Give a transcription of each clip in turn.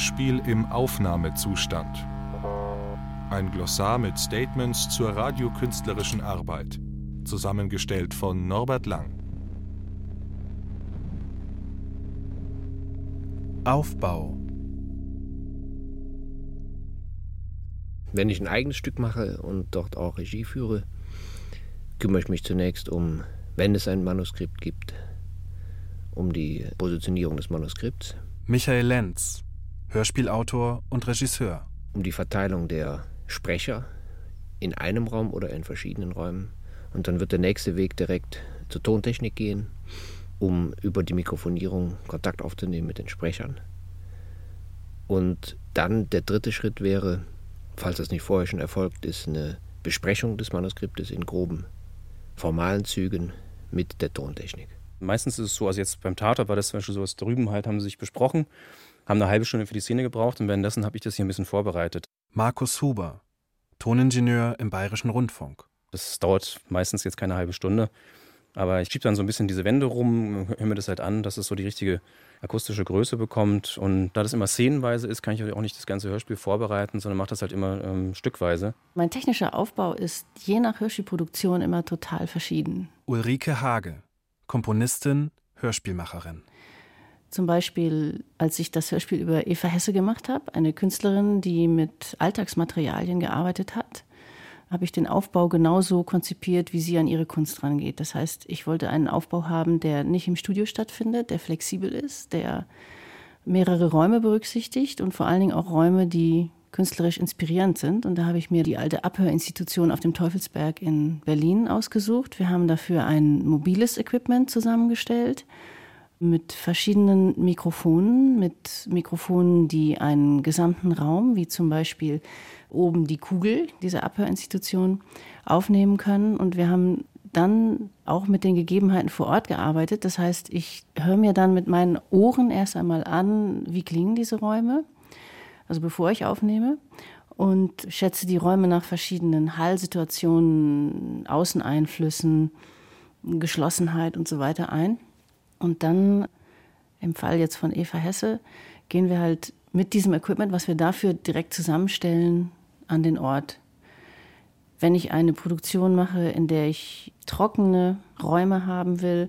Hörspiel im Aufnahmezustand. Ein Glossar mit Statements zur radiokünstlerischen Arbeit, zusammengestellt von Norbert Lang. Aufbau. Wenn ich ein eigenes Stück mache und dort auch Regie führe, kümmere ich mich zunächst um, wenn es ein Manuskript gibt, um die Positionierung des Manuskripts. Michael Lenz, Hörspielautor und Regisseur. Um die Verteilung der Sprecher in einem Raum oder in verschiedenen Räumen. Und dann wird der nächste Weg direkt zur Tontechnik gehen, um über die Mikrofonierung Kontakt aufzunehmen mit den Sprechern. Und dann der dritte Schritt wäre, falls das nicht vorher schon erfolgt ist, eine Besprechung des Manuskriptes in groben formalen Zügen mit der Tontechnik. Meistens ist es so, also jetzt beim Tater war das zum Beispiel so, dass drüben halt haben sie sich besprochen haben eine halbe Stunde für die Szene gebraucht und währenddessen habe ich das hier ein bisschen vorbereitet. Markus Huber, Toningenieur im Bayerischen Rundfunk. Das dauert meistens jetzt keine halbe Stunde, aber ich schiebe dann so ein bisschen diese Wände rum, höre mir das halt an, dass es so die richtige akustische Größe bekommt. Und da das immer szenenweise ist, kann ich auch nicht das ganze Hörspiel vorbereiten, sondern mache das halt immer ähm, stückweise. Mein technischer Aufbau ist je nach Hörspielproduktion immer total verschieden. Ulrike Hage, Komponistin, Hörspielmacherin. Zum Beispiel, als ich das Hörspiel über Eva Hesse gemacht habe, eine Künstlerin, die mit Alltagsmaterialien gearbeitet hat, habe ich den Aufbau genauso konzipiert, wie sie an ihre Kunst rangeht. Das heißt, ich wollte einen Aufbau haben, der nicht im Studio stattfindet, der flexibel ist, der mehrere Räume berücksichtigt und vor allen Dingen auch Räume, die künstlerisch inspirierend sind. Und da habe ich mir die alte Abhörinstitution auf dem Teufelsberg in Berlin ausgesucht. Wir haben dafür ein mobiles Equipment zusammengestellt mit verschiedenen Mikrofonen, mit Mikrofonen, die einen gesamten Raum, wie zum Beispiel oben die Kugel dieser Abhörinstitution, aufnehmen können. Und wir haben dann auch mit den Gegebenheiten vor Ort gearbeitet. Das heißt, ich höre mir dann mit meinen Ohren erst einmal an, wie klingen diese Räume, also bevor ich aufnehme, und schätze die Räume nach verschiedenen Hallsituationen, Außeneinflüssen, Geschlossenheit und so weiter ein. Und dann, im Fall jetzt von Eva Hesse, gehen wir halt mit diesem Equipment, was wir dafür direkt zusammenstellen, an den Ort. Wenn ich eine Produktion mache, in der ich trockene Räume haben will,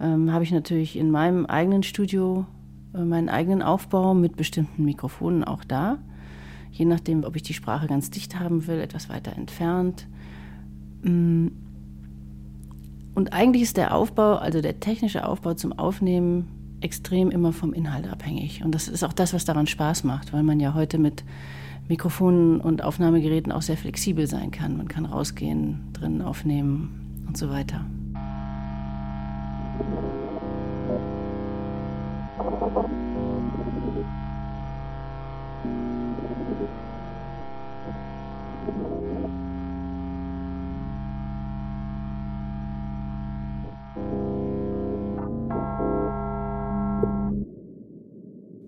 ähm, habe ich natürlich in meinem eigenen Studio äh, meinen eigenen Aufbau mit bestimmten Mikrofonen auch da. Je nachdem, ob ich die Sprache ganz dicht haben will, etwas weiter entfernt. Mm, und eigentlich ist der Aufbau, also der technische Aufbau zum Aufnehmen, extrem immer vom Inhalt abhängig. Und das ist auch das, was daran Spaß macht, weil man ja heute mit Mikrofonen und Aufnahmegeräten auch sehr flexibel sein kann. Man kann rausgehen, drinnen aufnehmen und so weiter.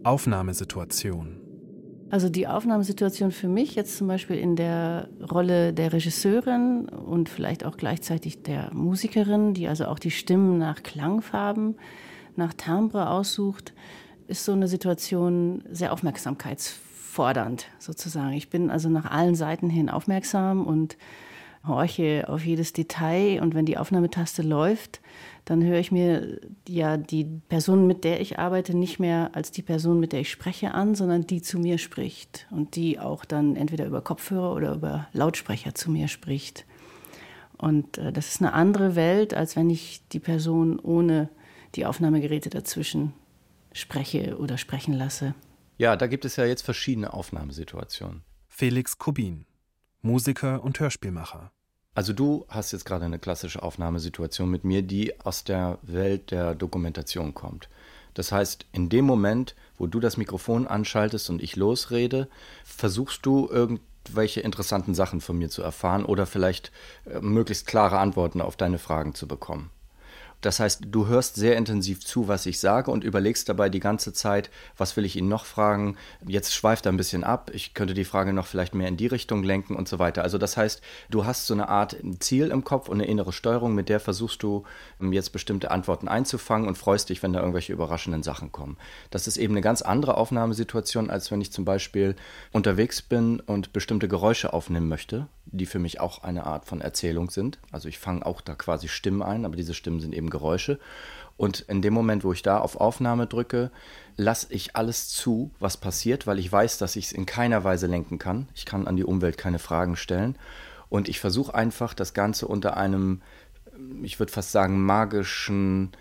Aufnahmesituation? Also die Aufnahmesituation für mich jetzt zum Beispiel in der Rolle der Regisseurin und vielleicht auch gleichzeitig der Musikerin, die also auch die Stimmen nach Klangfarben, nach Timbre aussucht, ist so eine Situation sehr aufmerksamkeitsfordernd sozusagen. Ich bin also nach allen Seiten hin aufmerksam und horche auf jedes Detail und wenn die Aufnahmetaste läuft, dann höre ich mir ja die Person, mit der ich arbeite, nicht mehr als die Person, mit der ich spreche, an, sondern die zu mir spricht und die auch dann entweder über Kopfhörer oder über Lautsprecher zu mir spricht. Und äh, das ist eine andere Welt, als wenn ich die Person ohne die Aufnahmegeräte dazwischen spreche oder sprechen lasse. Ja, da gibt es ja jetzt verschiedene Aufnahmesituationen. Felix Kubin, Musiker und Hörspielmacher. Also du hast jetzt gerade eine klassische Aufnahmesituation mit mir, die aus der Welt der Dokumentation kommt. Das heißt, in dem Moment, wo du das Mikrofon anschaltest und ich losrede, versuchst du irgendwelche interessanten Sachen von mir zu erfahren oder vielleicht äh, möglichst klare Antworten auf deine Fragen zu bekommen. Das heißt, du hörst sehr intensiv zu, was ich sage und überlegst dabei die ganze Zeit, was will ich ihn noch fragen? Jetzt schweift er ein bisschen ab, ich könnte die Frage noch vielleicht mehr in die Richtung lenken und so weiter. Also das heißt, du hast so eine Art Ziel im Kopf und eine innere Steuerung, mit der versuchst du ähm, jetzt bestimmte Antworten einzufangen und freust dich, wenn da irgendwelche überraschenden Sachen kommen. Das ist eben eine ganz andere Aufnahmesituation, als wenn ich zum Beispiel unterwegs bin und bestimmte Geräusche aufnehmen möchte die für mich auch eine Art von Erzählung sind. Also ich fange auch da quasi Stimmen ein, aber diese Stimmen sind eben Geräusche. Und in dem Moment, wo ich da auf Aufnahme drücke, lasse ich alles zu, was passiert, weil ich weiß, dass ich es in keiner Weise lenken kann. Ich kann an die Umwelt keine Fragen stellen. Und ich versuche einfach, das Ganze unter einem, ich würde fast sagen, magischen,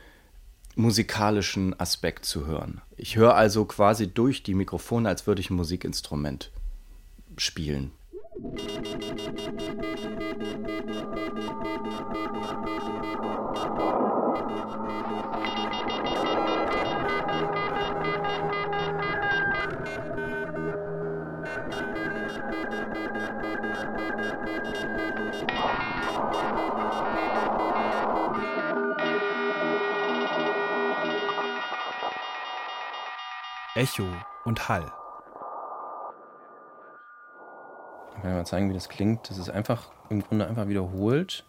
musikalischen Aspekt zu hören. Ich höre also quasi durch die Mikrofone, als würde ich ein Musikinstrument spielen. Echo und Hall. Ich kann mal zeigen, wie das klingt. Das ist einfach im Grunde einfach wiederholt.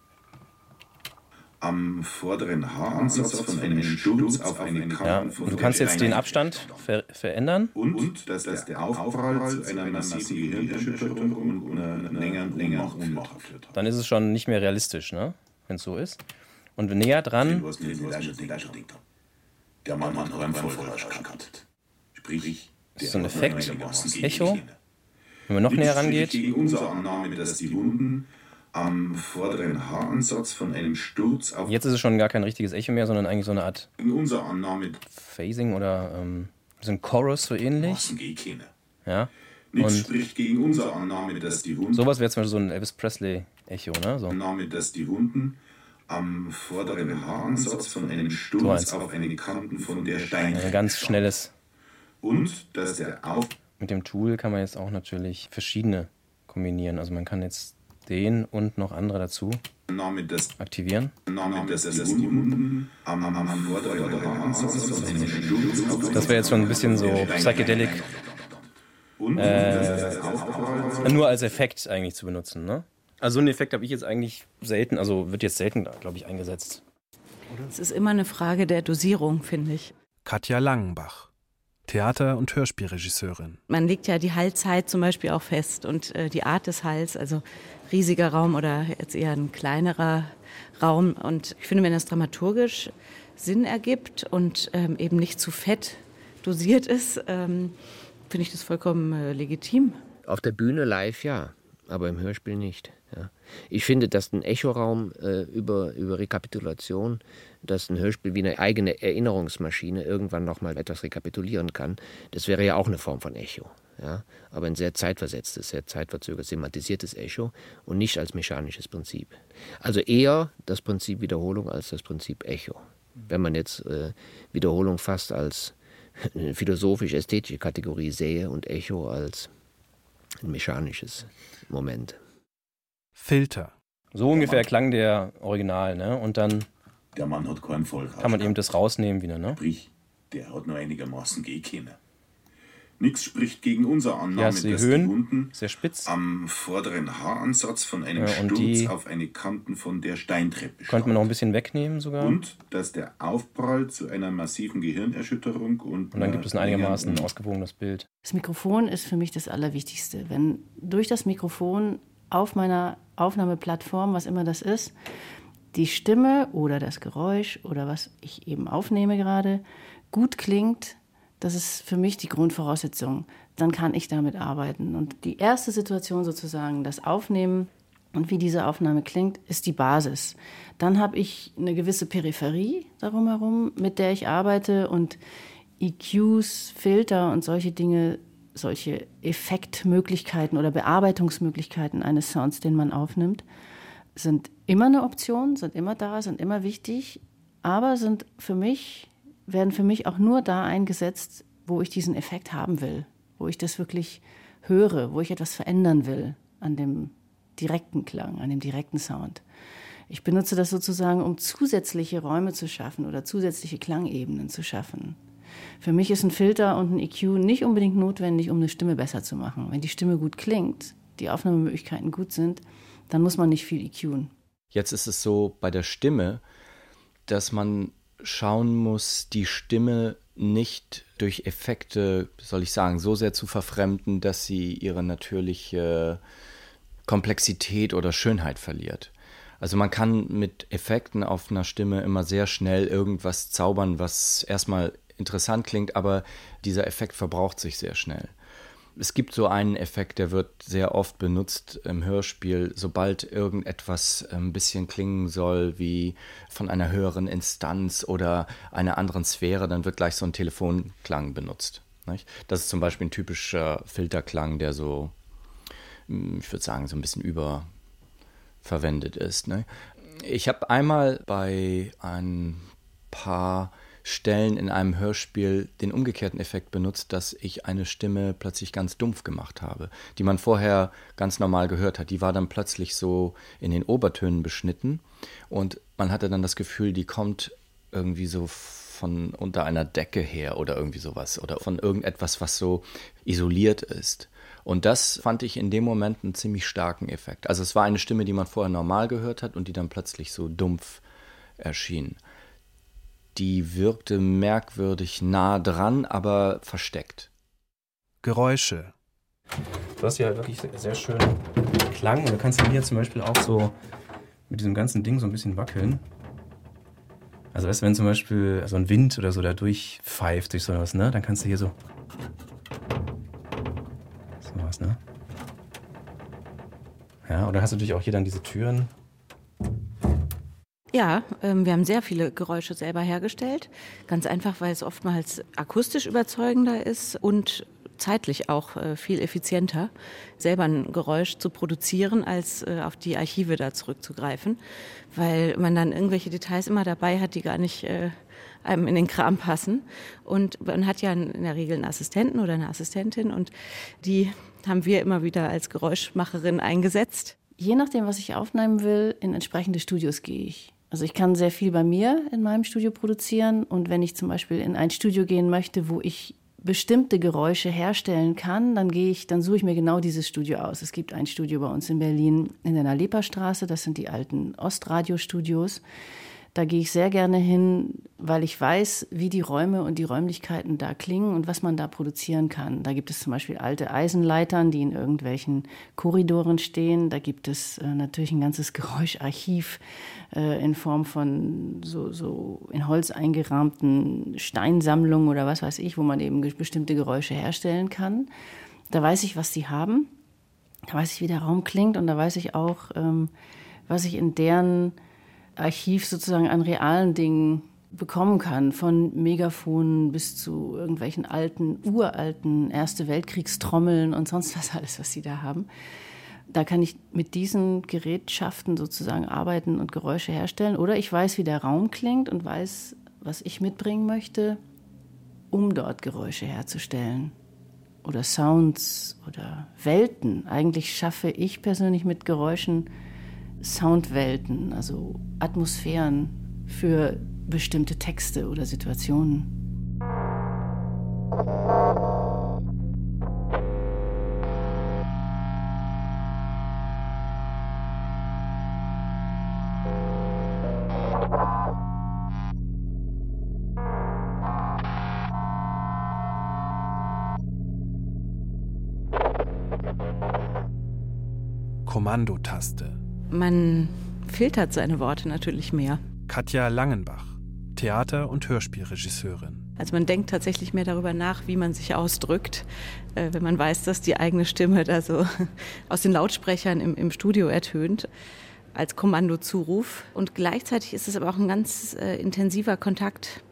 Am vorderen Haaransatz von einem Sturz auf eine Kante Ja, und du kannst jetzt den Abstand ver verändern. und dass, dass der Aufprall zu einer massiven Gehirnerschütterung und einer längeren Ohnmacht führt. Dann ist es schon nicht mehr realistisch, ne? wenn es so ist. Und näher dran. Der Mann hat gehabt. Sprich, Das ist so ein Effekt. Echo. Wenn man noch näher rangeht, Gegen unsere Annahme, dass die Wunden am vorderen Haaransatz von einem Sturz auf jetzt ist es schon gar kein richtiges Echo mehr, sondern eigentlich so eine Art gegen unsere Annahme Phasing oder ähm, so ein Chorus so ähnlich. Ja. Nichts Und spricht gegen unsere Annahme, dass die Wunden sowas wäre zum Beispiel so ein Elvis Presley-Echo, ne? So. Annahme, dass die Wunden am vorderen Haaransatz von einem So Sturz eins. auf eine Kanten von der Stein Ein ganz schnelles. und dass der Auf Mit dem Tool kann man jetzt auch natürlich verschiedene kombinieren. Also man kann jetzt den und noch andere dazu aktivieren. Das wäre jetzt schon ein bisschen so psychedelic, Aufprall nur als Effekt eigentlich zu benutzen. Ne? Also so einen Effekt habe ich jetzt eigentlich selten, also wird jetzt selten, glaube ich, eingesetzt. Es ist immer eine Frage der Dosierung, finde ich. Katja Langenbach, Theater- und Hörspielregisseurin. Man legt ja die Hallzeit zum Beispiel auch fest und äh, die Art des Halls, also riesiger Raum oder jetzt eher ein kleinerer Raum. Und ich finde, wenn das dramaturgisch Sinn ergibt und ähm, eben nicht zu fett dosiert ist, ähm, finde ich das vollkommen äh, legitim. Auf der Bühne live ja, aber im Hörspiel nicht. Ja. Ich finde, dass ein Echoraum äh, über, über Rekapitulation, dass ein Hörspiel wie eine eigene Erinnerungsmaschine irgendwann nochmal etwas rekapitulieren kann, das wäre ja auch eine Form von Echo. Ja. Aber ein sehr zeitversetztes, sehr zeitverzögert, sematisiertes Echo und nicht als mechanisches Prinzip. Also eher das Prinzip Wiederholung als das Prinzip Echo. Wenn man jetzt äh, Wiederholung fast als philosophisch-ästhetische Kategorie sehe und Echo als ein mechanisches Moment. Filter. So ungefähr klang der Original, ne? Und dann Der Mann hat keinen Vollrausch. kann man eben das rausnehmen wieder, ne? Sprich, der hat nur einigermaßen gehen können. Nichts spricht gegen unsere Annahme, du die dass Höhen, die Wunden sehr spitz. am vorderen Haaransatz von einem Ja, Sturz auf eine Kanten von der Steintreppe Könnte man noch ein bisschen wegnehmen sogar. Und dass der Aufprall zu einer massiven Gehirnerschütterung und, Und dann gibt es ein einigermaßen ausgewogenes Bild. Das Mikrofon ist für mich das Allerwichtigste. Wenn durch das Mikrofon auf meiner Aufnahmeplattform, was immer das ist, die Stimme oder das Geräusch oder was ich eben aufnehme gerade gut klingt, das ist für mich die Grundvoraussetzung. Dann kann ich damit arbeiten. Und die erste Situation sozusagen, das Aufnehmen und wie diese Aufnahme klingt, ist die Basis. Dann habe ich eine gewisse Peripherie darum herum, mit der ich arbeite und EQs, Filter und solche Dinge solche Effektmöglichkeiten oder Bearbeitungsmöglichkeiten eines Sounds, den man aufnimmt, sind immer eine Option, sind immer da, sind immer wichtig, aber sind für mich, werden für mich auch nur da eingesetzt, wo ich diesen Effekt haben will, wo ich das wirklich höre, wo ich etwas verändern will an dem direkten Klang, an dem direkten Sound. Ich benutze das sozusagen, um zusätzliche Räume zu schaffen oder zusätzliche Klangebenen zu schaffen. Für mich ist ein Filter und ein EQ nicht unbedingt notwendig, um eine Stimme besser zu machen. Wenn die Stimme gut klingt, die Aufnahmemöglichkeiten gut sind, dann muss man nicht viel EQen. Jetzt ist es so bei der Stimme, dass man schauen muss, die Stimme nicht durch Effekte, soll ich sagen, so sehr zu verfremden, dass sie ihre natürliche Komplexität oder Schönheit verliert. Also man kann mit Effekten auf einer Stimme immer sehr schnell irgendwas zaubern, was erstmal interessant klingt, aber dieser Effekt verbraucht sich sehr schnell. Es gibt so einen Effekt, der wird sehr oft benutzt im Hörspiel, sobald irgendetwas ein bisschen klingen soll wie von einer höheren Instanz oder einer anderen Sphäre, dann wird gleich so ein Telefonklang benutzt. Das ist zum Beispiel ein typischer Filterklang, der so, hm, ich würde sagen, so ein bisschen überverwendet ist. Ich habe einmal bei ein paar Stellen in einem Hörspiel den umgekehrten Effekt benutzt, dass ich eine Stimme plötzlich ganz dumpf gemacht habe, die man vorher ganz normal gehört hat. Die war dann plötzlich so in den Obertönen beschnitten und man hatte dann das Gefühl, die kommt irgendwie so von unter einer Decke her oder irgendwie sowas oder von irgendetwas, was so isoliert ist. Und das fand ich in dem Moment einen ziemlich starken Effekt. Also es war eine Stimme, die man vorher normal gehört hat und die dann plötzlich so dumpf erschien die wirkte merkwürdig nah dran, aber versteckt. Geräusche. Du hast hier wirklich sehr schön Klang. Und du kannst hier zum Beispiel auch so mit diesem ganzen Ding so ein bisschen wackeln. Also weißt du, wenn zum Beispiel so ein Wind oder so da durchpfeift durch sowas, ne, dann kannst du hier so sowas, ne? Ja, oder hast du natürlich auch hier dann diese Türen. Ja, ähm, wir haben sehr viele Geräusche selber hergestellt. Ganz einfach, weil es oftmals akustisch überzeugender ist und zeitlich auch äh, viel effizienter, selber ein Geräusch zu produzieren, als äh, auf die Archive da zurückzugreifen, weil man dann irgendwelche Details immer dabei hat, die gar nicht äh, einem in den Kram passen. Und man hat ja in der Regel einen Assistenten oder eine Assistentin und die haben wir immer wieder als Geräuschmacherin eingesetzt. Je nachdem, was ich aufnehmen will, in entsprechende Studios gehe ich. Also ich kann sehr viel bei mir in meinem Studio produzieren und wenn ich zum Beispiel in ein Studio gehen möchte, wo ich bestimmte Geräusche herstellen kann, dann gehe ich, dann suche ich mir genau dieses Studio aus. Es gibt ein Studio bei uns in Berlin in der Nalepa-Straße, das sind die alten Ostradio-Studios. Da gehe ich sehr gerne hin, weil ich weiß, wie die Räume und die Räumlichkeiten da klingen und was man da produzieren kann. Da gibt es zum Beispiel alte Eisenleitern, die in irgendwelchen Korridoren stehen. Da gibt es äh, natürlich ein ganzes Geräuscharchiv äh, in Form von so, so in Holz eingerahmten Steinsammlungen oder was weiß ich, wo man eben bestimmte Geräusche herstellen kann. Da weiß ich, was sie haben. Da weiß ich, wie der Raum klingt und da weiß ich auch, ähm, was ich in deren Archiv sozusagen an realen Dingen bekommen kann, von Megafonen bis zu irgendwelchen alten, uralten Erste Weltkriegstrommeln und sonst was alles, was sie da haben. Da kann ich mit diesen Gerätschaften sozusagen arbeiten und Geräusche herstellen. Oder ich weiß, wie der Raum klingt und weiß, was ich mitbringen möchte, um dort Geräusche herzustellen. Oder Sounds oder Welten. Eigentlich schaffe ich persönlich mit Geräuschen Soundwelten, also Atmosphären für bestimmte Texte oder Situationen. Kommandotaste man filtert seine Worte natürlich mehr. Katja Langenbach, Theater- und Hörspielregisseurin. Also man denkt tatsächlich mehr darüber nach, wie man sich ausdrückt, äh, wenn man weiß, dass die eigene Stimme da so aus den Lautsprechern im, im Studio ertönt als Kommandozuruf. Und gleichzeitig ist es aber auch ein ganz äh, intensiver Kontakt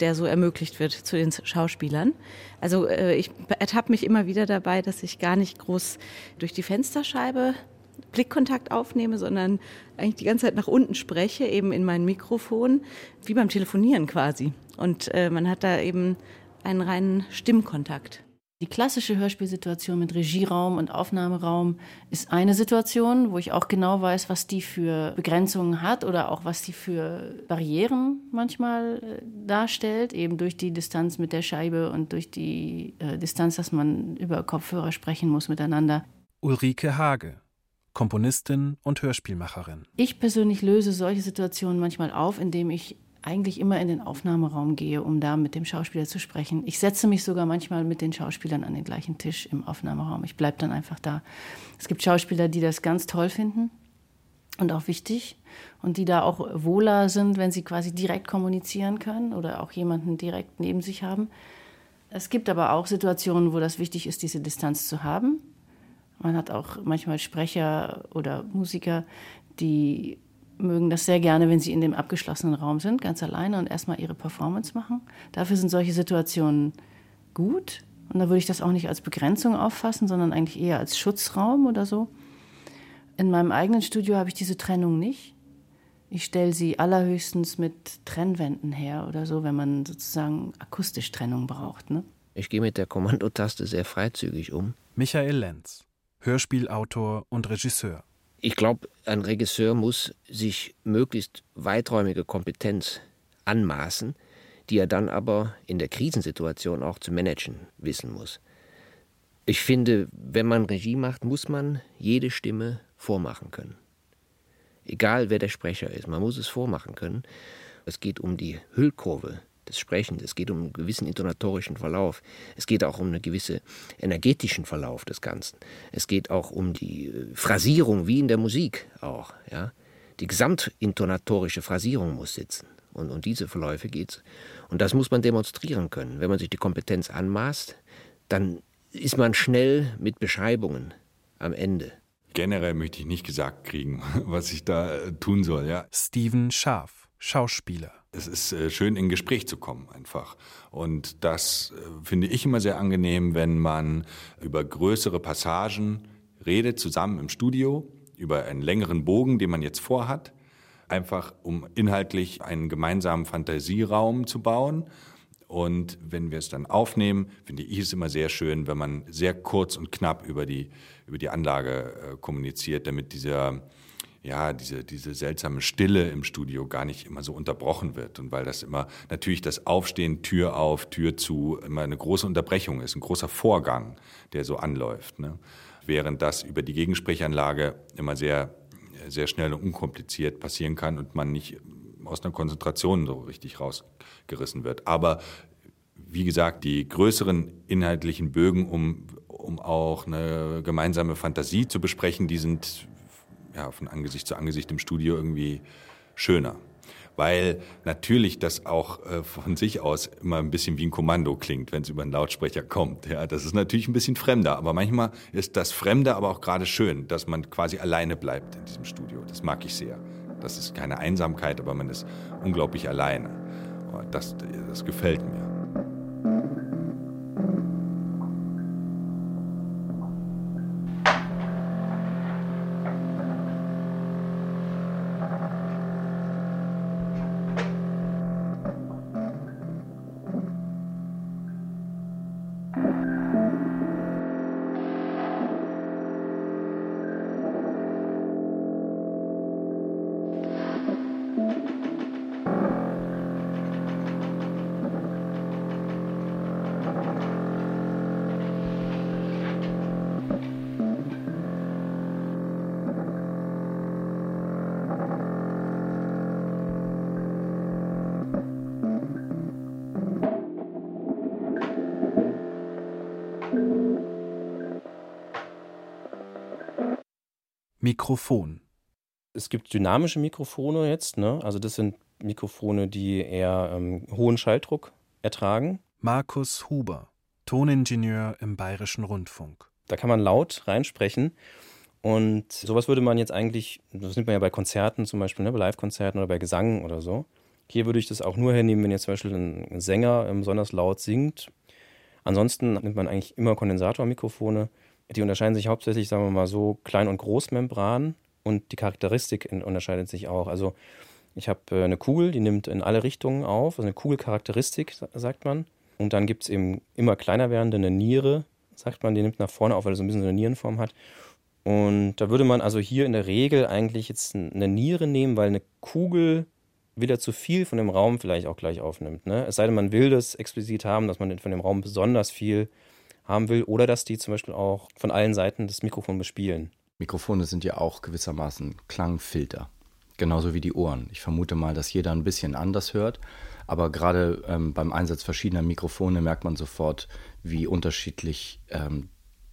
der so ermöglicht wird zu den Schauspielern. Also äh, ich ertappe mich immer wieder dabei, dass ich gar nicht groß durch die Fensterscheibe Blickkontakt aufnehme, sondern eigentlich die ganze Zeit nach unten spreche, eben in mein Mikrofon, wie beim Telefonieren quasi. Und äh, man hat da eben einen reinen Stimmkontakt. Die klassische Hörspielsituation mit Regieraum und Aufnahmeraum ist eine Situation, wo ich auch genau weiß, was die für Begrenzungen hat oder auch was die für Barrieren manchmal äh, darstellt, eben durch die Distanz mit der Scheibe und durch die äh, Distanz, dass man über Kopfhörer sprechen muss miteinander. Ulrike Hage, Komponistin und Hörspielmacherin. Ich persönlich löse solche Situationen manchmal auf, indem ich eigentlich immer in den Aufnahmeraum gehe, um da mit dem Schauspieler zu sprechen. Ich setze mich sogar manchmal mit den Schauspielern an den gleichen Tisch im Aufnahmeraum. Ich bleibe dann einfach da. Es gibt Schauspieler, die das ganz toll finden und auch wichtig und die da auch wohler sind, wenn sie quasi direkt kommunizieren können oder auch jemanden direkt neben sich haben. Es gibt aber auch Situationen, wo das wichtig ist, diese Distanz zu haben. Man hat auch manchmal Sprecher oder Musiker, die mögen das sehr gerne, wenn sie in dem abgeschlossenen Raum sind, ganz alleine und erstmal ihre Performance machen. Dafür sind solche Situationen gut. Und da würde ich das auch nicht als Begrenzung auffassen, sondern eigentlich eher als Schutzraum oder so. In meinem eigenen Studio habe ich diese Trennung nicht. Ich stelle sie allerhöchstens mit Trennwänden her oder so, wenn man sozusagen akustisch Trennung braucht. Ne? Ich gehe mit der Kommandotaste sehr freizügig um. Michael Lenz, Hörspielautor und Regisseur. Ich glaube, ein Regisseur muss sich möglichst weiträumige Kompetenz anmaßen, die er dann aber in der Krisensituation auch zu managen wissen muss. Ich finde, wenn man Regie macht, muss man jede Stimme vormachen können. Egal wer der Sprecher ist, man muss es vormachen können. Es geht um die Hüllkurve des Sprechens, es geht um einen gewissen intonatorischen Verlauf, es geht auch um einen gewissen energetischen Verlauf des Ganzen, es geht auch um die äh, Phrasierung, wie in der Musik auch. Ja? Die gesamtintonatorische Phrasierung muss sitzen. Und um diese Verläufe geht es. Und das muss man demonstrieren können. Wenn man sich die Kompetenz anmaßt, dann ist man schnell mit Beschreibungen am Ende. Generell möchte ich nicht gesagt kriegen, was ich da äh, tun soll. Ja. Steven Scharf, Schauspieler. Es ist äh, schön, in Gespräch zu kommen einfach. Und das äh, finde ich immer sehr angenehm, wenn man über größere Passagen redet, zusammen im Studio, über einen längeren Bogen, den man jetzt vorhat, einfach um inhaltlich einen gemeinsamen Fantasieraum zu bauen. Und wenn wir es dann aufnehmen, finde ich es immer sehr schön, wenn man sehr kurz und knapp über die, über die Anlage äh, kommuniziert, damit dieser ja, diese, diese seltsame Stille im Studio gar nicht immer so unterbrochen wird. Und weil das immer natürlich das Aufstehen, Tür auf, Tür zu, immer eine große Unterbrechung ist, ein großer Vorgang, der so anläuft. Ne? Während das über die Gegensprechanlage immer sehr, sehr schnell und unkompliziert passieren kann und man nicht aus einer Konzentration so richtig rausgerissen wird. Aber wie gesagt, die größeren inhaltlichen Bögen, um, um auch eine gemeinsame Fantasie zu besprechen, die sind ja, von Angesicht zu Angesicht im Studio irgendwie schöner. Weil natürlich das auch äh, von sich aus immer ein bisschen wie ein Kommando klingt, wenn es über einen Lautsprecher kommt. Ja, das ist natürlich ein bisschen fremder, aber manchmal ist das Fremde aber auch gerade schön, dass man quasi alleine bleibt in diesem Studio. Das mag ich sehr. Das ist keine Einsamkeit, aber man ist unglaublich alleine. Das, das gefällt mir. Mikrofon. Es gibt dynamische Mikrofone jetzt, ne? Also das sind Mikrofone, die eher ähm, hohen Schalldruck ertragen. Markus Huber, Toningenieur im Bayerischen Rundfunk. Da kann man laut reinsprechen. Und sowas würde man jetzt eigentlich, das nimmt man ja bei Konzerten zum Beispiel, ne, bei Live-Konzerten oder bei Gesang oder so. Hier würde ich das auch nur hernehmen, wenn jetzt zum Beispiel ein Sänger besonders laut singt. Ansonsten nimmt man eigentlich immer Kondensatormikrofone. Die unterscheiden sich hauptsächlich, sagen wir mal so, Klein- und Großmembran und die Charakteristik unterscheidet sich auch. Also ich habe äh, eine Kugel, die nimmt in alle Richtungen auf, also eine Kugelcharakteristik, sagt man. Und dann gibt es eben immer kleiner werdende eine Niere, sagt man, die nimmt nach vorne auf, weil er so ein bisschen so eine Nierenform hat. Und da würde man also hier in der Regel eigentlich jetzt eine Niere nehmen, weil eine Kugel wieder zu viel von dem Raum vielleicht auch gleich aufnimmt. Ne? Es sei denn, man will das explizit haben, dass man von dem Raum besonders viel haben will oder dass die zum Beispiel auch von allen Seiten das Mikrofon bespielen. Mikrofone sind ja auch gewissermaßen Klangfilter, genauso wie die Ohren. Ich vermute mal, dass jeder ein bisschen anders hört, aber gerade ähm, beim Einsatz verschiedener Mikrofone merkt man sofort, wie unterschiedlich ähm,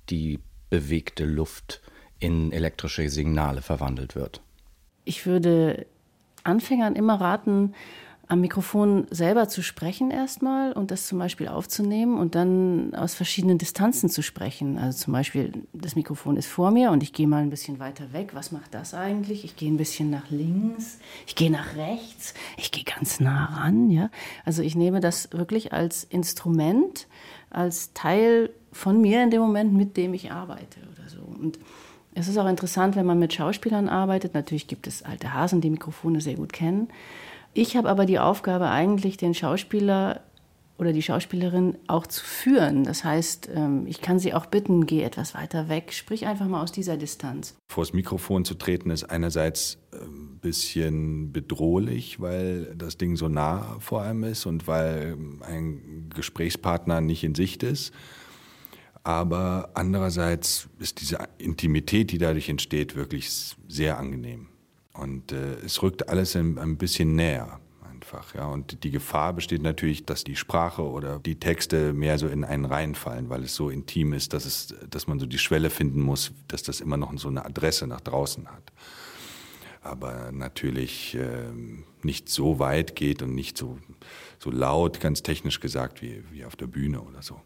die bewegte Luft in elektrische Signale verwandelt wird. Ich würde Anfängern immer raten, am Mikrofon selber zu sprechen erstmal und das zum Beispiel aufzunehmen und dann aus verschiedenen Distanzen zu sprechen. Also zum Beispiel, das Mikrofon ist vor mir und ich gehe mal ein bisschen weiter weg. Was macht das eigentlich? Ich gehe ein bisschen nach links, ich gehe nach rechts, ich gehe ganz nah ran. Ja? Also ich nehme das wirklich als Instrument, als Teil von mir in dem Moment, mit dem ich arbeite oder so. Und es ist auch interessant, wenn man mit Schauspielern arbeitet. Natürlich gibt es alte Hasen, die Mikrofone sehr gut kennen. Ich habe aber die Aufgabe, eigentlich den Schauspieler oder die Schauspielerin auch zu führen. Das heißt, ähm, ich kann sie auch bitten, geh etwas weiter weg, sprich einfach mal aus dieser Distanz. Vors Mikrofon zu treten ist einerseits ein ähm, bisschen bedrohlich, weil das Ding so nah vor einem ist und weil ein Gesprächspartner nicht in Sicht ist. Aber andererseits ist diese Intimität, die dadurch entsteht, wirklich sehr angenehm. Und äh, es rückt alles ein, ein bisschen näher einfach. Ja. Und die Gefahr besteht natürlich, dass die Sprache oder die Texte mehr so in einen reinfallen, weil es so intim ist, dass, es, dass man so die Schwelle finden muss, dass das immer noch so eine Adresse nach draußen hat. Aber natürlich äh, nicht so weit geht und nicht so, so laut, ganz technisch gesagt, wie, wie auf der Bühne oder so.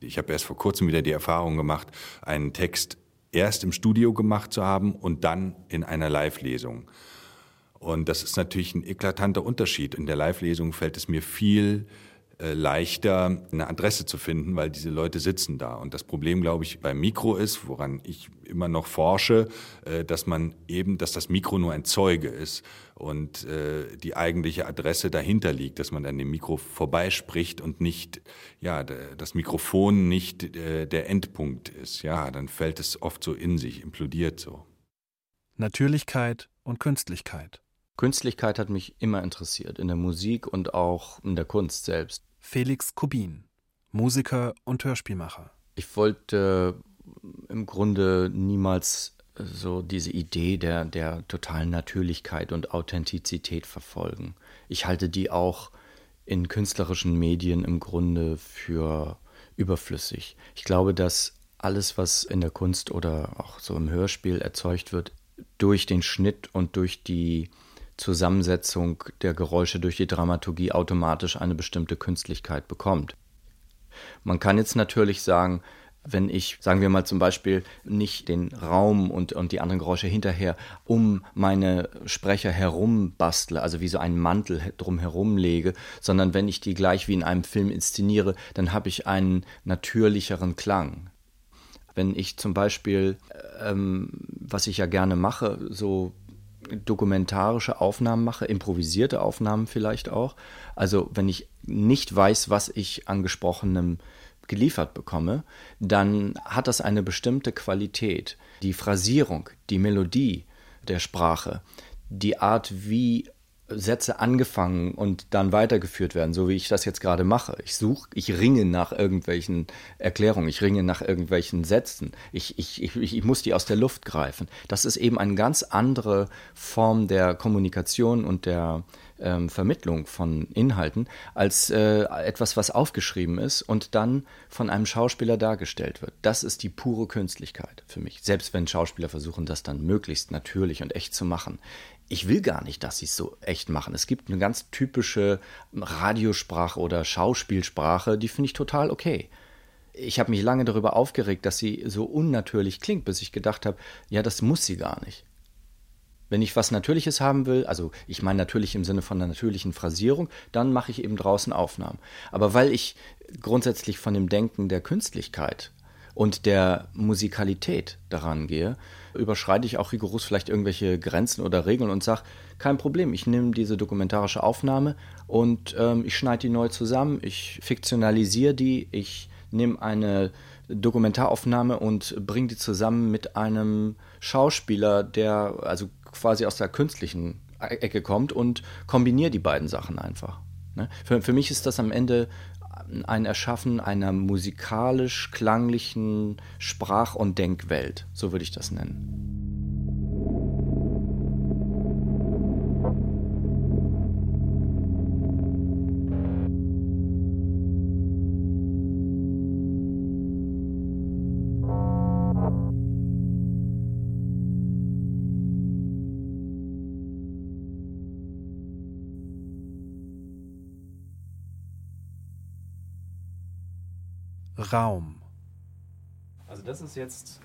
Ich habe erst vor kurzem wieder die Erfahrung gemacht, einen Text erst im Studio gemacht zu haben und dann in einer Live-Lesung. Und das ist natürlich ein eklatanter Unterschied. In der Live-Lesung fällt es mir viel leichter, eine Adresse zu finden, weil diese Leute sitzen da. Und das Problem, glaube ich, beim Mikro ist, woran ich immer noch forsche, äh, dass man eben, dass das Mikro nur ein Zeuge ist und äh, die eigentliche Adresse dahinter liegt, dass man an dem Mikro vorbeispricht und nicht, ja, das Mikrofon nicht der Endpunkt ist. Ja, dann fällt es oft so in sich, implodiert so. Natürlichkeit und Künstlichkeit. Künstlichkeit hat mich immer interessiert, in der Musik und auch in der Kunst selbst. Felix Kubin, Musiker und Hörspielmacher. Ich wollte im Grunde niemals so diese Idee der, der totalen Natürlichkeit und Authentizität verfolgen. Ich halte die auch in künstlerischen Medien im Grunde für überflüssig. Ich glaube, dass alles, was in der Kunst oder auch so im Hörspiel erzeugt wird, durch den Schnitt und durch die Zusammensetzung der Geräusche durch die Dramaturgie automatisch eine bestimmte Künstlichkeit bekommt. Man kann jetzt natürlich sagen, wenn ich, sagen wir mal zum Beispiel, nicht den Raum und, und die anderen Geräusche hinterher um meine Sprecher herum bastle, also wie so einen Mantel drumherum lege, sondern wenn ich die gleich wie in einem Film inszeniere, dann habe ich einen natürlicheren Klang. Wenn ich zum Beispiel, ähm, was ich ja gerne mache, so dokumentarische Aufnahmen mache, improvisierte Aufnahmen vielleicht auch. Also wenn ich nicht weiß, was ich an gesprochenem geliefert bekomme, dann hat das eine bestimmte Qualität. Die Phrasierung, die Melodie der Sprache, die Art, wie Sätze angefangen und dann weitergeführt werden, so wie ich das jetzt gerade mache. Ich suche, ich ringe nach irgendwelchen Erklärungen, ich ringe nach irgendwelchen Sätzen. Ich, ich, ich, ich muss die aus der Luft greifen. Das ist eben eine ganz andere Form der Kommunikation und der ähm, Vermittlung von Inhalten als äh, etwas, was aufgeschrieben ist und dann von einem Schauspieler dargestellt wird. Das ist die pure Künstlichkeit für mich. Selbst wenn Schauspieler versuchen, das dann möglichst natürlich und echt zu machen ich will gar nicht, dass sie es so echt machen. Es gibt eine ganz typische Radiosprache oder Schauspielsprache, die finde ich total okay. Ich habe mich lange darüber aufgeregt, dass sie so unnatürlich klingt, bis ich gedacht habe, ja, das muss sie gar nicht. Wenn ich was Natürliches haben will, also ich meine natürlich im Sinne von einer natürlichen Phrasierung, dann mache ich eben draußen Aufnahmen. Aber weil ich grundsätzlich von dem Denken der Künstlichkeit und der Musikalität daran gehe, überschreite ich auch rigoros vielleicht irgendwelche Grenzen oder Regeln und sage, kein Problem, ich nehme diese dokumentarische Aufnahme und ähm, ich schneide die neu zusammen, ich fiktionalisiere die, ich nehme eine Dokumentaraufnahme und bringe die zusammen mit einem Schauspieler, der also quasi aus der künstlichen Ecke kommt und kombiniere die beiden Sachen einfach. Ne? Für, für mich ist das am Ende ein Erschaffen einer musikalisch-klanglichen Sprach- und Denkwelt, so würde ich das nennen. Raum. Also das ist jetzt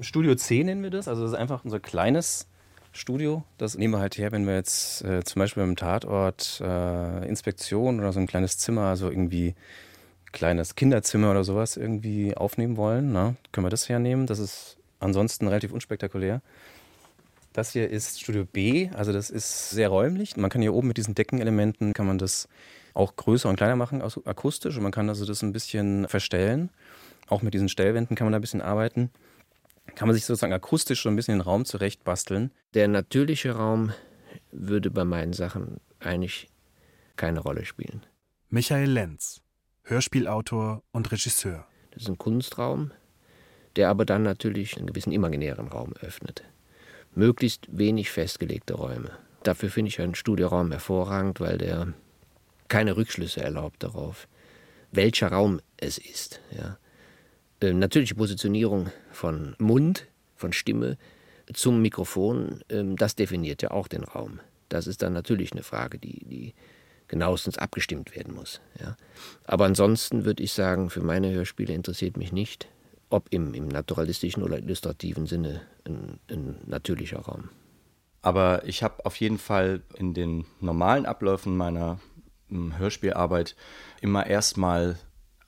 Studio C nennen wir das. Also das ist einfach unser kleines Studio. Das nehmen wir halt her, wenn wir jetzt äh, zum Beispiel im Tatort äh, Inspektion oder so ein kleines Zimmer, also irgendwie kleines Kinderzimmer oder sowas irgendwie aufnehmen wollen. Na, ne? können wir das hernehmen. Das ist ansonsten relativ unspektakulär. Das hier ist Studio B, also das ist sehr räumlich. Man kann hier oben mit diesen Deckenelementen, kann man das auch größer und kleiner machen, akustisch. Und man kann also das ein bisschen verstellen. Auch mit diesen Stellwänden kann man da ein bisschen arbeiten. Kann man sich sozusagen akustisch so ein bisschen den Raum zurechtbasteln. Der natürliche Raum würde bei meinen Sachen eigentlich keine Rolle spielen. Michael Lenz, Hörspielautor und Regisseur. Das ist ein Kunstraum, der aber dann natürlich einen gewissen imaginären Raum öffnet. Möglichst wenig festgelegte Räume. Dafür finde ich einen Studioraum hervorragend, weil der keine Rückschlüsse erlaubt darauf, welcher Raum es ist. Ja. Äh, natürlich Positionierung von Mund, von Stimme zum Mikrofon, äh, das definiert ja auch den Raum. Das ist dann natürlich eine Frage, die, die genauestens abgestimmt werden muss. Ja. Aber ansonsten würde ich sagen, für meine Hörspiele interessiert mich nicht, ob im, im naturalistischen oder illustrativen Sinne ein, ein natürlicher Raum. Aber ich habe auf jeden Fall in den normalen Abläufen meiner Hörspielarbeit immer erstmal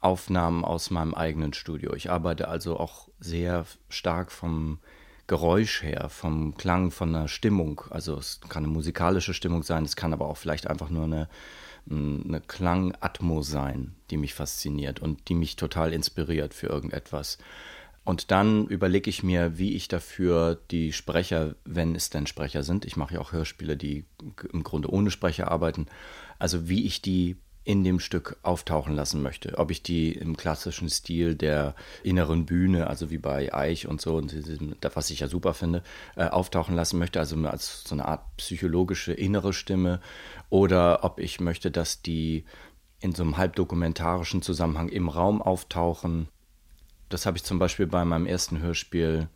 Aufnahmen aus meinem eigenen Studio. Ich arbeite also auch sehr stark vom Geräusch her, vom Klang, von der Stimmung. Also es kann eine musikalische Stimmung sein, es kann aber auch vielleicht einfach nur eine, eine Klangatmo sein, die mich fasziniert und die mich total inspiriert für irgendetwas. Und dann überlege ich mir, wie ich dafür die Sprecher, wenn es denn Sprecher sind, ich mache ja auch Hörspiele, die im Grunde ohne Sprecher arbeiten, also wie ich die in dem Stück auftauchen lassen möchte. Ob ich die im klassischen Stil der inneren Bühne, also wie bei Eich und so, und was ich ja super finde, äh, auftauchen lassen möchte, also als so eine Art psychologische innere Stimme, oder ob ich möchte, dass die in so einem halbdokumentarischen Zusammenhang im Raum auftauchen. Das habe ich zum Beispiel bei meinem ersten Hörspiel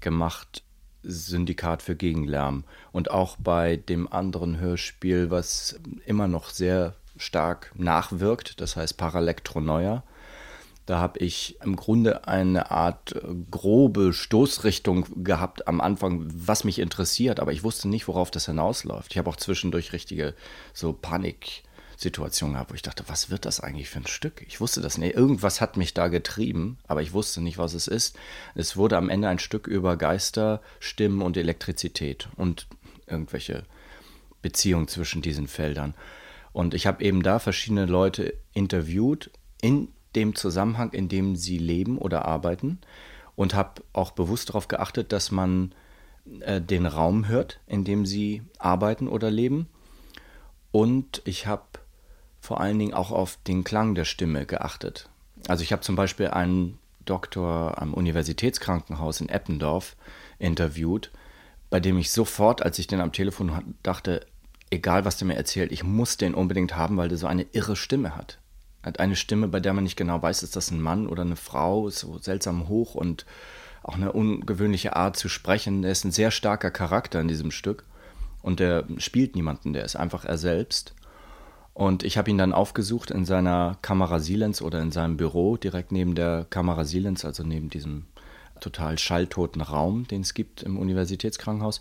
gemacht, Syndikat für Gegenlärm. Und auch bei dem anderen Hörspiel, was immer noch sehr stark nachwirkt, das heißt Paralektroneua. Da habe ich im Grunde eine Art grobe Stoßrichtung gehabt am Anfang, was mich interessiert, aber ich wusste nicht, worauf das hinausläuft. Ich habe auch zwischendurch richtige so Panik Situation gehabt, wo ich dachte, was wird das eigentlich für ein Stück? Ich wusste das nicht. Irgendwas hat mich da getrieben, aber ich wusste nicht, was es ist. Es wurde am Ende ein Stück über Geister, Stimmen und Elektrizität und irgendwelche Beziehungen zwischen diesen Feldern. Und ich habe eben da verschiedene Leute interviewt in dem Zusammenhang, in dem sie leben oder arbeiten und habe auch bewusst darauf geachtet, dass man äh, den Raum hört, in dem sie arbeiten oder leben. Und ich habe vor allen Dingen auch auf den Klang der Stimme geachtet. Also ich habe zum Beispiel einen Doktor am Universitätskrankenhaus in Eppendorf interviewt, bei dem ich sofort, als ich den am Telefon dachte, egal was der mir erzählt, ich muss den unbedingt haben, weil der so eine irre Stimme hat. Er hat eine Stimme, bei der man nicht genau weiß, ist das ein Mann oder eine Frau, so seltsam hoch und auch eine ungewöhnliche Art zu sprechen. Er ist ein sehr starker Charakter in diesem Stück und der spielt niemanden, der ist einfach er selbst. Und ich habe ihn dann aufgesucht in seiner Kamera Silenz oder in seinem Büro direkt neben der Kamera Silenz, also neben diesem total schalltoten Raum, den es gibt im Universitätskrankenhaus.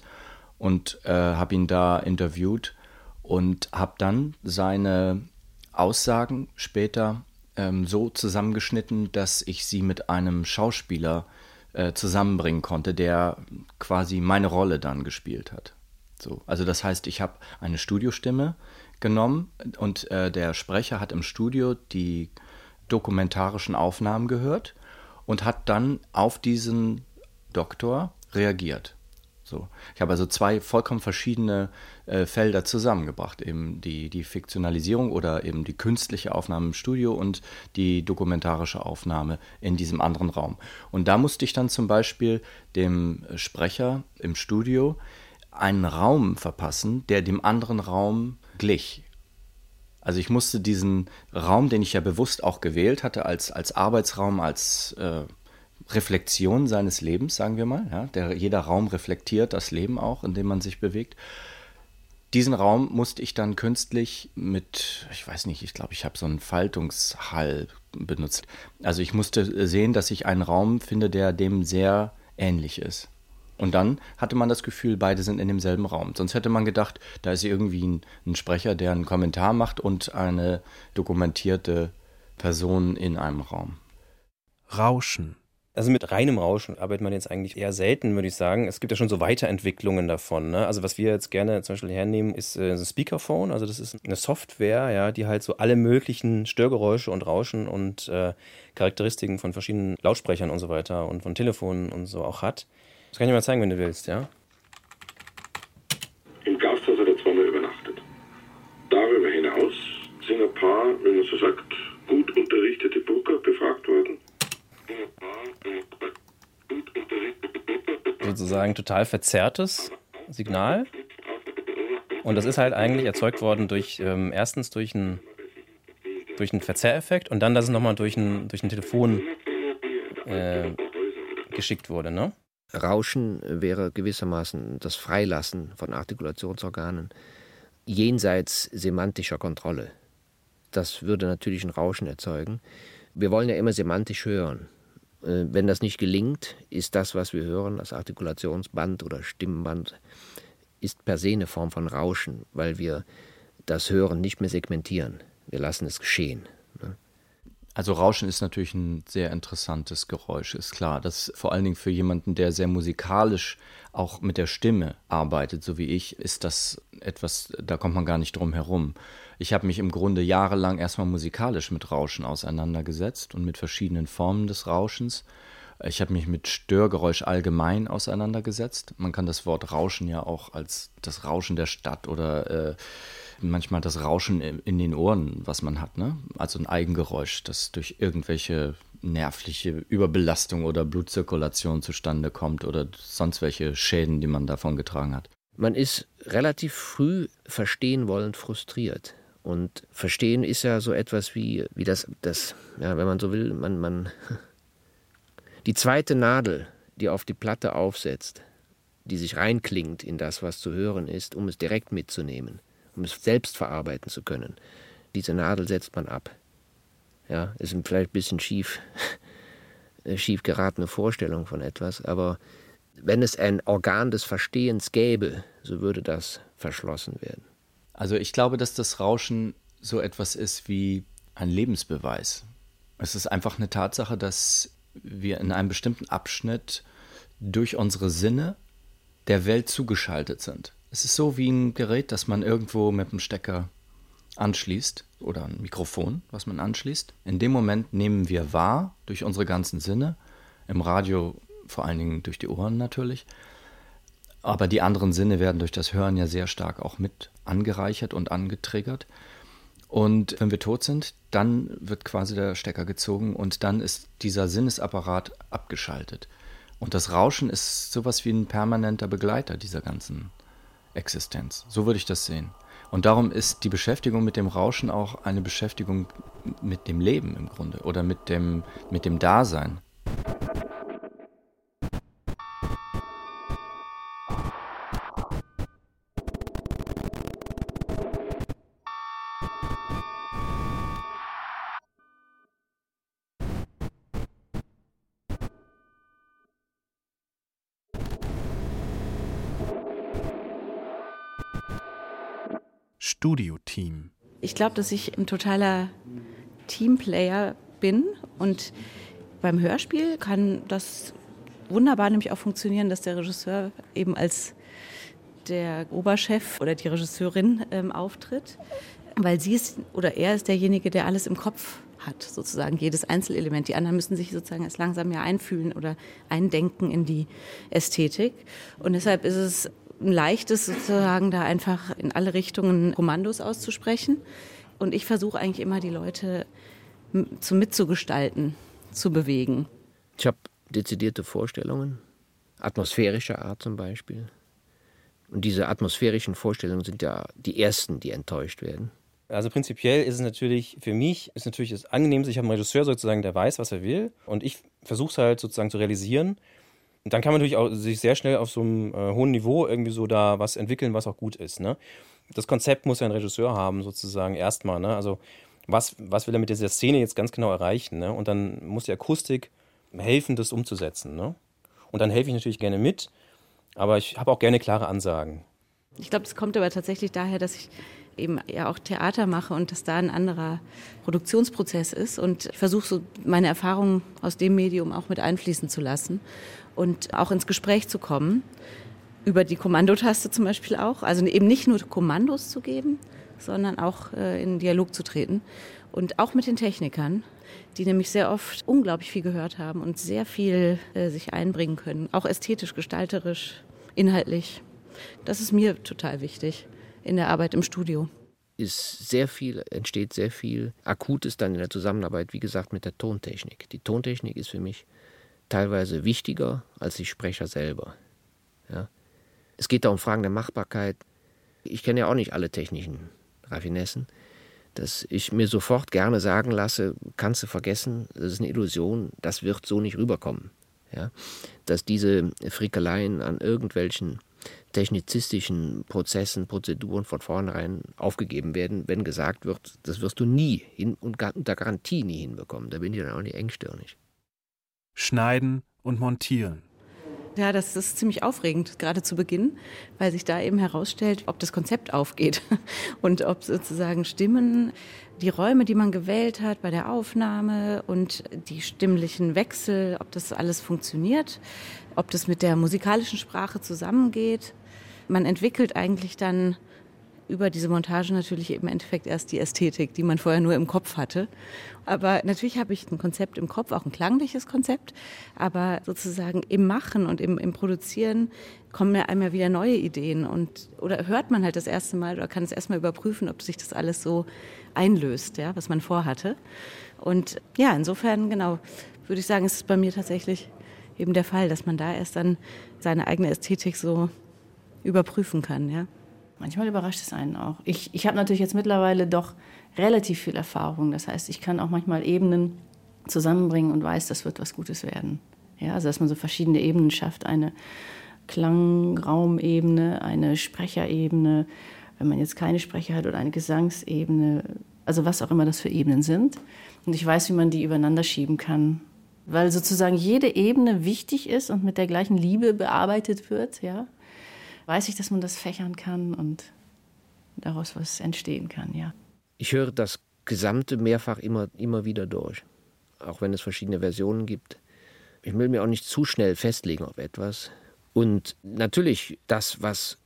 und äh, habe ihn da interviewt und habe dann seine Aussagen später ähm, so zusammengeschnitten, dass ich sie mit einem Schauspieler äh, zusammenbringen konnte, der quasi meine Rolle dann gespielt hat. So, also das heißt, ich habe eine Studiostimme genommen und äh, der Sprecher hat im Studio die dokumentarischen Aufnahmen gehört und hat dann auf diesen Doktor reagiert. So. Ich habe also zwei vollkommen verschiedene äh, Felder zusammengebracht, eben die, die Fiktionalisierung oder eben die künstliche Aufnahme im Studio und die dokumentarische Aufnahme in diesem anderen Raum. Und da musste ich dann zum Beispiel dem Sprecher im Studio einen Raum verpassen, der dem anderen Raum glich. Also ich musste diesen Raum, den ich ja bewusst auch gewählt hatte, als, als Arbeitsraum, als äh, Reflexion seines Lebens, sagen wir mal. Ja? Der, jeder Raum reflektiert das Leben auch, in dem man sich bewegt. Diesen Raum musste ich dann künstlich mit, ich weiß nicht, ich glaube, ich habe so einen Faltungshall benutzt. Also ich musste sehen, dass ich einen Raum finde, der dem sehr ähnlich ist. Und dann hatte man das Gefühl, beide sind in demselben Raum. Sonst hätte man gedacht, da ist irgendwie ein, ein Sprecher, der einen Kommentar macht und eine dokumentierte Person in einem Raum. Rauschen. Also mit reinem Rauschen arbeitet man jetzt eigentlich eher selten, würde ich sagen. Es gibt ja schon so Weiterentwicklungen davon. Ne? Also was wir jetzt gerne zum Beispiel hernehmen, ist äh, ein Speakerphone. Also das ist eine Software, ja, die halt so alle möglichen Störgeräusche und Rauschen und äh, Charakteristiken von verschiedenen Lautsprechern und so weiter und von Telefonen und so auch hat. Das kann ich dir mal zeigen, wenn du willst, ja? Im Gasthaus hat er zweimal übernachtet. Darüber hinaus sind ein paar, wenn man so sagt, gut unterrichtete Booker befragt worden sozusagen total verzerrtes Signal. Und das ist halt eigentlich erzeugt worden durch ähm, erstens durch einen durch einen Verzerreffekt und dann, dass es nochmal durch ein, durch ein Telefon äh, geschickt wurde, ne? Rauschen wäre gewissermaßen das Freilassen von Artikulationsorganen jenseits semantischer Kontrolle. Das würde natürlich ein Rauschen erzeugen. Wir wollen ja immer semantisch hören. Äh, wenn das nicht gelingt, ist das, was wir hören, das Artikulationsband oder Stimmband, ist per se eine Form von Rauschen, weil wir das Hören nicht mehr segmentieren. Wir lassen es geschehen. Also Rauschen ist natürlich ein sehr interessantes Geräusch, ist klar. Das vor allen Dingen für jemanden, der sehr musikalisch auch mit der Stimme arbeitet, so wie ich, ist das etwas, da kommt man gar nicht drum herum. Ich habe mich im Grunde jahrelang erstmal musikalisch mit Rauschen auseinandergesetzt und mit verschiedenen Formen des Rauschens. Ich habe mich mit Störgeräusch allgemein auseinandergesetzt. Man kann das Wort Rauschen ja auch als das Rauschen der Stadt oder äh, manchmal das Rauschen in den Ohren, was man hat. Ne? Also ein Eigengeräusch, das durch irgendwelche nervliche Überbelastung oder Blutzirkulation zustande kommt oder sonst welche Schäden, die man davon getragen hat. Man ist relativ früh verstehen wollend frustriert. Und verstehen ist ja so etwas wie, wie das, das, ja, wenn man so will, man, man, die zweite Nadel, die auf die Platte aufsetzt, die sich reinklingt in das, was zu hören ist, um es direkt mitzunehmen, um es selbst verarbeiten zu können. Diese Nadel setzt man ab. Ja, ist vielleicht ein bisschen schief, schief geratene Vorstellung von etwas, aber wenn es ein Organ des Verstehens gäbe, so würde das verschlossen werden. Also ich glaube, dass das Rauschen so etwas ist wie ein Lebensbeweis. Es ist einfach eine Tatsache, dass wir in einem bestimmten Abschnitt durch unsere Sinne der Welt zugeschaltet sind. Es ist so wie ein Gerät, das man irgendwo mit dem Stecker anschließt oder ein Mikrofon, was man anschließt. In dem Moment nehmen wir wahr durch unsere ganzen Sinne, im Radio vor allen Dingen durch die Ohren natürlich, aber die anderen Sinne werden durch das Hören ja sehr stark auch mit angereichert und angetriggert. Und wenn wir tot sind, dann wird quasi der Stecker gezogen und dann ist dieser Sinnesapparat abgeschaltet. Und das Rauschen ist sowas wie ein permanenter Begleiter dieser ganzen Existenz. So würde ich das sehen. Und darum ist die Beschäftigung mit dem Rauschen auch eine Beschäftigung mit dem Leben im Grunde oder mit dem, mit dem Dasein. Glaube, dass ich ein totaler Teamplayer bin und beim Hörspiel kann das wunderbar nämlich auch funktionieren, dass der Regisseur eben als der Oberchef oder die Regisseurin ähm, auftritt, weil sie ist oder er ist derjenige, der alles im Kopf hat, sozusagen jedes Einzelelement. Die anderen müssen sich sozusagen erst langsam ja einfühlen oder eindenken in die Ästhetik. Und deshalb ist es ein leichtes sozusagen da einfach in alle Richtungen Kommandos auszusprechen. Und ich versuche eigentlich immer die Leute zu mitzugestalten, zu bewegen. Ich habe dezidierte Vorstellungen, atmosphärischer Art zum Beispiel. Und diese atmosphärischen Vorstellungen sind ja die ersten, die enttäuscht werden. Also prinzipiell ist es natürlich, für mich ist natürlich das Angenehmste, ich habe einen Regisseur sozusagen, der weiß, was er will. Und ich versuche es halt sozusagen zu realisieren. Und dann kann man natürlich auch sich sehr schnell auf so einem äh, hohen Niveau irgendwie so da was entwickeln, was auch gut ist. Ne? Das Konzept muss ja ein Regisseur haben, sozusagen erstmal. Ne? Also was, was will er mit dieser Szene jetzt ganz genau erreichen? Ne? Und dann muss die Akustik helfen, das umzusetzen. Ne? Und dann helfe ich natürlich gerne mit, aber ich habe auch gerne klare Ansagen. Ich glaube, das kommt aber tatsächlich daher, dass ich eben ja auch Theater mache und dass da ein anderer Produktionsprozess ist. Und ich versuche so meine Erfahrungen aus dem Medium auch mit einfließen zu lassen und auch ins Gespräch zu kommen. Über die Kommandotaste zum Beispiel auch. Also eben nicht nur Kommandos zu geben, sondern auch äh, in Dialog zu treten. Und auch mit den Technikern, die nämlich sehr oft unglaublich viel gehört haben und sehr viel äh, sich einbringen können. Auch ästhetisch, gestalterisch, inhaltlich. Das ist mir total wichtig in der Arbeit im Studio. Ist sehr viel, entsteht sehr viel Akutes dann in der Zusammenarbeit, wie gesagt, mit der Tontechnik. Die Tontechnik ist für mich teilweise wichtiger als die Sprecher selber. Ja. Es geht da um Fragen der Machbarkeit. Ich kenne ja auch nicht alle technischen Raffinessen, dass ich mir sofort gerne sagen lasse, kannst du vergessen, das ist eine Illusion, das wird so nicht rüberkommen. Ja? Dass diese Frickeleien an irgendwelchen technizistischen Prozessen, Prozeduren von vornherein aufgegeben werden, wenn gesagt wird, das wirst du nie hin und unter Garantie nie hinbekommen. Da bin ich dann auch nicht engstirnig. Schneiden und montieren. Ja, das ist ziemlich aufregend, gerade zu Beginn, weil sich da eben herausstellt, ob das Konzept aufgeht und ob sozusagen Stimmen, die Räume, die man gewählt hat bei der Aufnahme und die stimmlichen Wechsel, ob das alles funktioniert, ob das mit der musikalischen Sprache zusammengeht man entwickelt eigentlich dann über diese Montage natürlich im Endeffekt erst die Ästhetik, die man vorher nur im Kopf hatte. Aber natürlich habe ich ein Konzept im Kopf, auch ein klangliches Konzept. Aber sozusagen im Machen und im, im Produzieren kommen ja einem ja wieder neue Ideen. Und, oder hört man halt das erste Mal oder kann es erstmal überprüfen, ob sich das alles so einlöst, ja, was man vorhatte. Und ja, insofern, genau, würde ich sagen, ist es bei mir tatsächlich eben der Fall, dass man da erst dann seine eigene Ästhetik so überprüfen kann. Ja? Manchmal überrascht es einen auch. Ich, ich habe natürlich jetzt mittlerweile doch relativ viel Erfahrung. Das heißt, ich kann auch manchmal Ebenen zusammenbringen und weiß, das wird was Gutes werden. Ja, also dass man so verschiedene Ebenen schafft. Eine Klangraumebene, eine Sprecherebene, wenn man jetzt keine Sprecher hat oder eine Gesangsebene, also was auch immer das für Ebenen sind. Und ich weiß, wie man die übereinander schieben kann, weil sozusagen jede Ebene wichtig ist und mit der gleichen Liebe bearbeitet wird, ja weiß ich, dass man das fächern kann und daraus was entstehen kann, ja. Ich höre das Gesamte mehrfach immer, immer wieder durch, auch wenn es verschiedene Versionen gibt. Ich will mir auch nicht zu schnell festlegen auf etwas. Und natürlich, das, was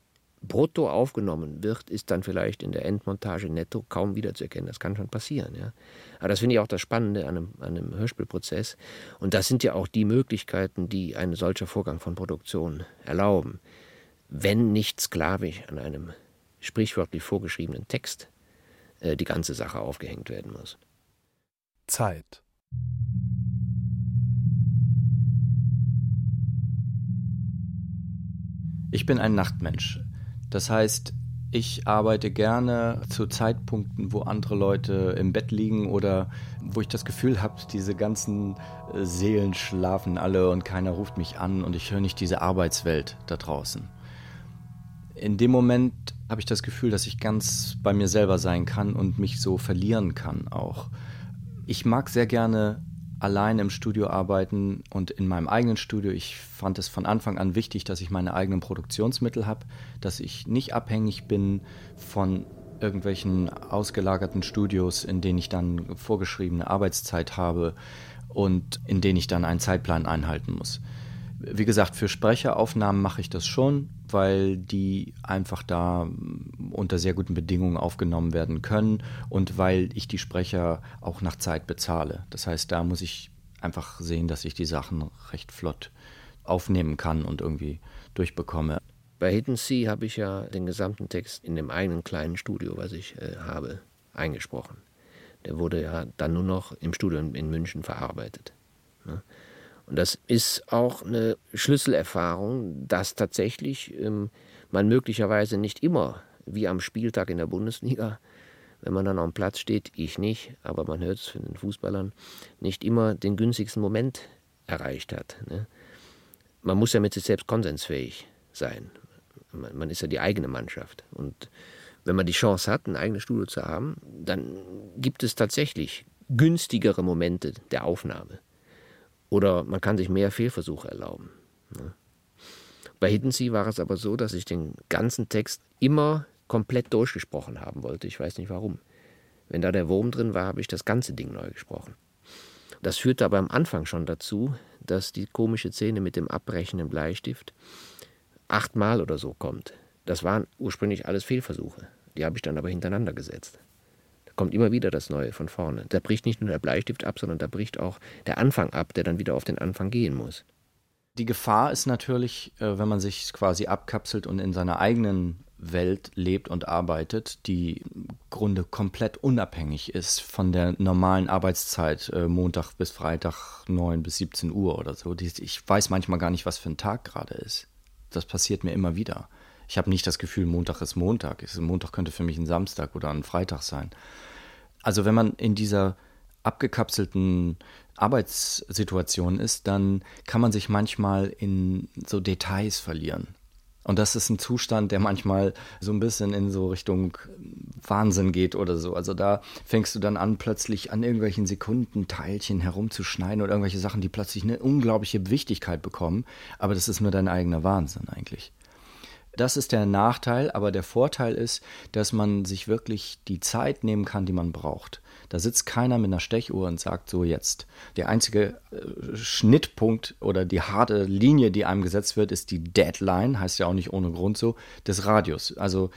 brutto aufgenommen wird, ist dann vielleicht in der Endmontage netto kaum wiederzuerkennen. Das kann schon passieren. Ja. Aber das finde ich auch das Spannende an einem, an einem Hörspielprozess. Und das sind ja auch die Möglichkeiten, die ein solcher Vorgang von Produktion erlauben wenn nicht sklavisch an einem sprichwörtlich vorgeschriebenen Text äh, die ganze Sache aufgehängt werden muss. Zeit. Ich bin ein Nachtmensch. Das heißt, ich arbeite gerne zu Zeitpunkten, wo andere Leute im Bett liegen oder wo ich das Gefühl habe, diese ganzen äh, Seelen schlafen alle und keiner ruft mich an und ich höre nicht diese Arbeitswelt da draußen in dem Moment habe ich das Gefühl, dass ich ganz bei mir selber sein kann und mich so verlieren kann auch. Ich mag sehr gerne allein im Studio arbeiten und in meinem eigenen Studio. Ich fand es von Anfang an wichtig, dass ich meine eigenen Produktionsmittel habe, dass ich nicht abhängig bin von irgendwelchen ausgelagerten Studios, in denen ich dann vorgeschriebene Arbeitszeit habe und in denen ich dann einen Zeitplan einhalten muss. Wie gesagt, für Sprecheraufnahmen mache ich das schon, weil die einfach da unter sehr guten Bedingungen aufgenommen werden können und weil ich die Sprecher auch nach Zeit bezahle. Das heißt, da muss ich einfach sehen, dass ich die Sachen recht flott aufnehmen kann und irgendwie durchbekomme. Bei Hidden Sea habe ich ja den gesamten Text in dem eigenen kleinen Studio, was ich äh, habe, eingesprochen. Der wurde ja dann nur noch im Studio in München verarbeitet. Ne? Und das ist auch eine Schlüsselerfahrung, dass tatsächlich ähm, man möglicherweise nicht immer, wie am Spieltag in der Bundesliga, wenn man dann am Platz steht, ich nicht, aber man hört es von den Fußballern, nicht immer den günstigsten Moment erreicht hat. Ne? Man muss ja mit sich selbst konsensfähig sein. Man, man ist ja die eigene Mannschaft. Und wenn man die Chance hat, ein eigenes Studio zu haben, dann gibt es tatsächlich günstigere Momente der Aufnahme. Oder man kann sich mehr Fehlversuche erlauben. Ne? Bei Hidden Sea war es aber so, dass ich den ganzen Text immer komplett durchgesprochen haben wollte. Ich weiß nicht warum. Wenn da der Wurm drin war, habe ich das ganze Ding neu gesprochen. Das führte aber am Anfang schon dazu, dass die komische Szene mit dem abbrechenden Bleistift achtmal oder so kommt. Das waren ursprünglich alles Fehlversuche. Die habe ich dann aber hintereinander gesetzt. Kommt immer wieder das Neue von vorne. Da bricht nicht nur der Bleistift ab, sondern da bricht auch der Anfang ab, der dann wieder auf den Anfang gehen muss. Die Gefahr ist natürlich, äh, wenn man sich quasi abkapselt und in seiner eigenen Welt lebt und arbeitet, die im Grunde komplett unabhängig ist von der normalen Arbeitszeit, äh, Montag bis Freitag 9 bis 17 Uhr oder so. Ich weiß manchmal gar nicht, was für ein Tag gerade ist. Das passiert mir immer wieder. Ich habe nicht das Gefühl, Montag ist Montag. Montag könnte für mich ein Samstag oder ein Freitag sein. Also wenn man in dieser abgekapselten Arbeitssituation ist, dann kann man sich manchmal in so Details verlieren. Und das ist ein Zustand, der manchmal so ein bisschen in so Richtung Wahnsinn geht oder so. Also da fängst du dann an, plötzlich an irgendwelchen Sekundenteilchen herumzuschneiden oder irgendwelche Sachen, die plötzlich eine unglaubliche Wichtigkeit bekommen. Aber das ist nur dein eigener Wahnsinn eigentlich. Das ist der Nachteil, aber der Vorteil ist, dass man sich wirklich die Zeit nehmen kann, die man braucht. Da sitzt keiner mit einer Stechuhr und sagt so jetzt. Der einzige äh, Schnittpunkt oder die harte Linie, die einem gesetzt wird, ist die Deadline, heißt ja auch nicht ohne Grund so, des Radios. Also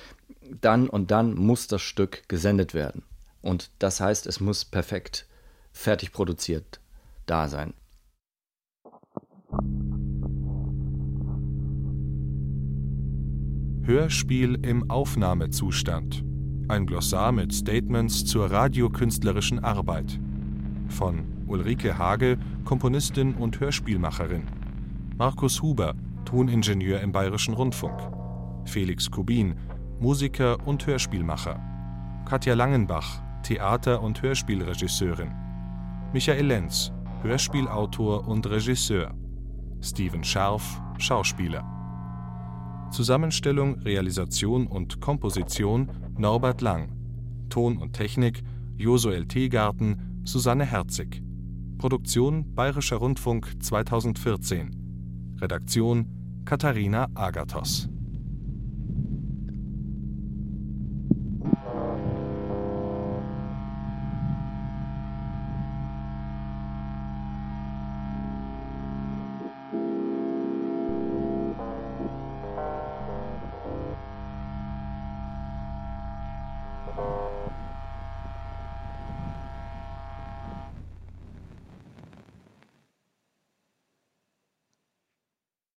dann und dann muss das Stück gesendet werden. Und das heißt, es muss perfekt fertig produziert da sein. Hörspiel im Aufnahmezustand. Ein Glossar mit Statements zur radiokünstlerischen Arbeit. Von Ulrike Hage, Komponistin und Hörspielmacherin. Markus Huber, Toningenieur im Bayerischen Rundfunk. Felix Kubin, Musiker und Hörspielmacher. Katja Langenbach, Theater- und Hörspielregisseurin. Michael Lenz, Hörspielautor und Regisseur. Steven Scharf, Schauspieler. Zusammenstellung, Realisation und Komposition Norbert Lang. Ton und Technik Josuel Teegarten, Susanne Herzig. Produktion Bayerischer Rundfunk 2014. Redaktion Katharina Agathos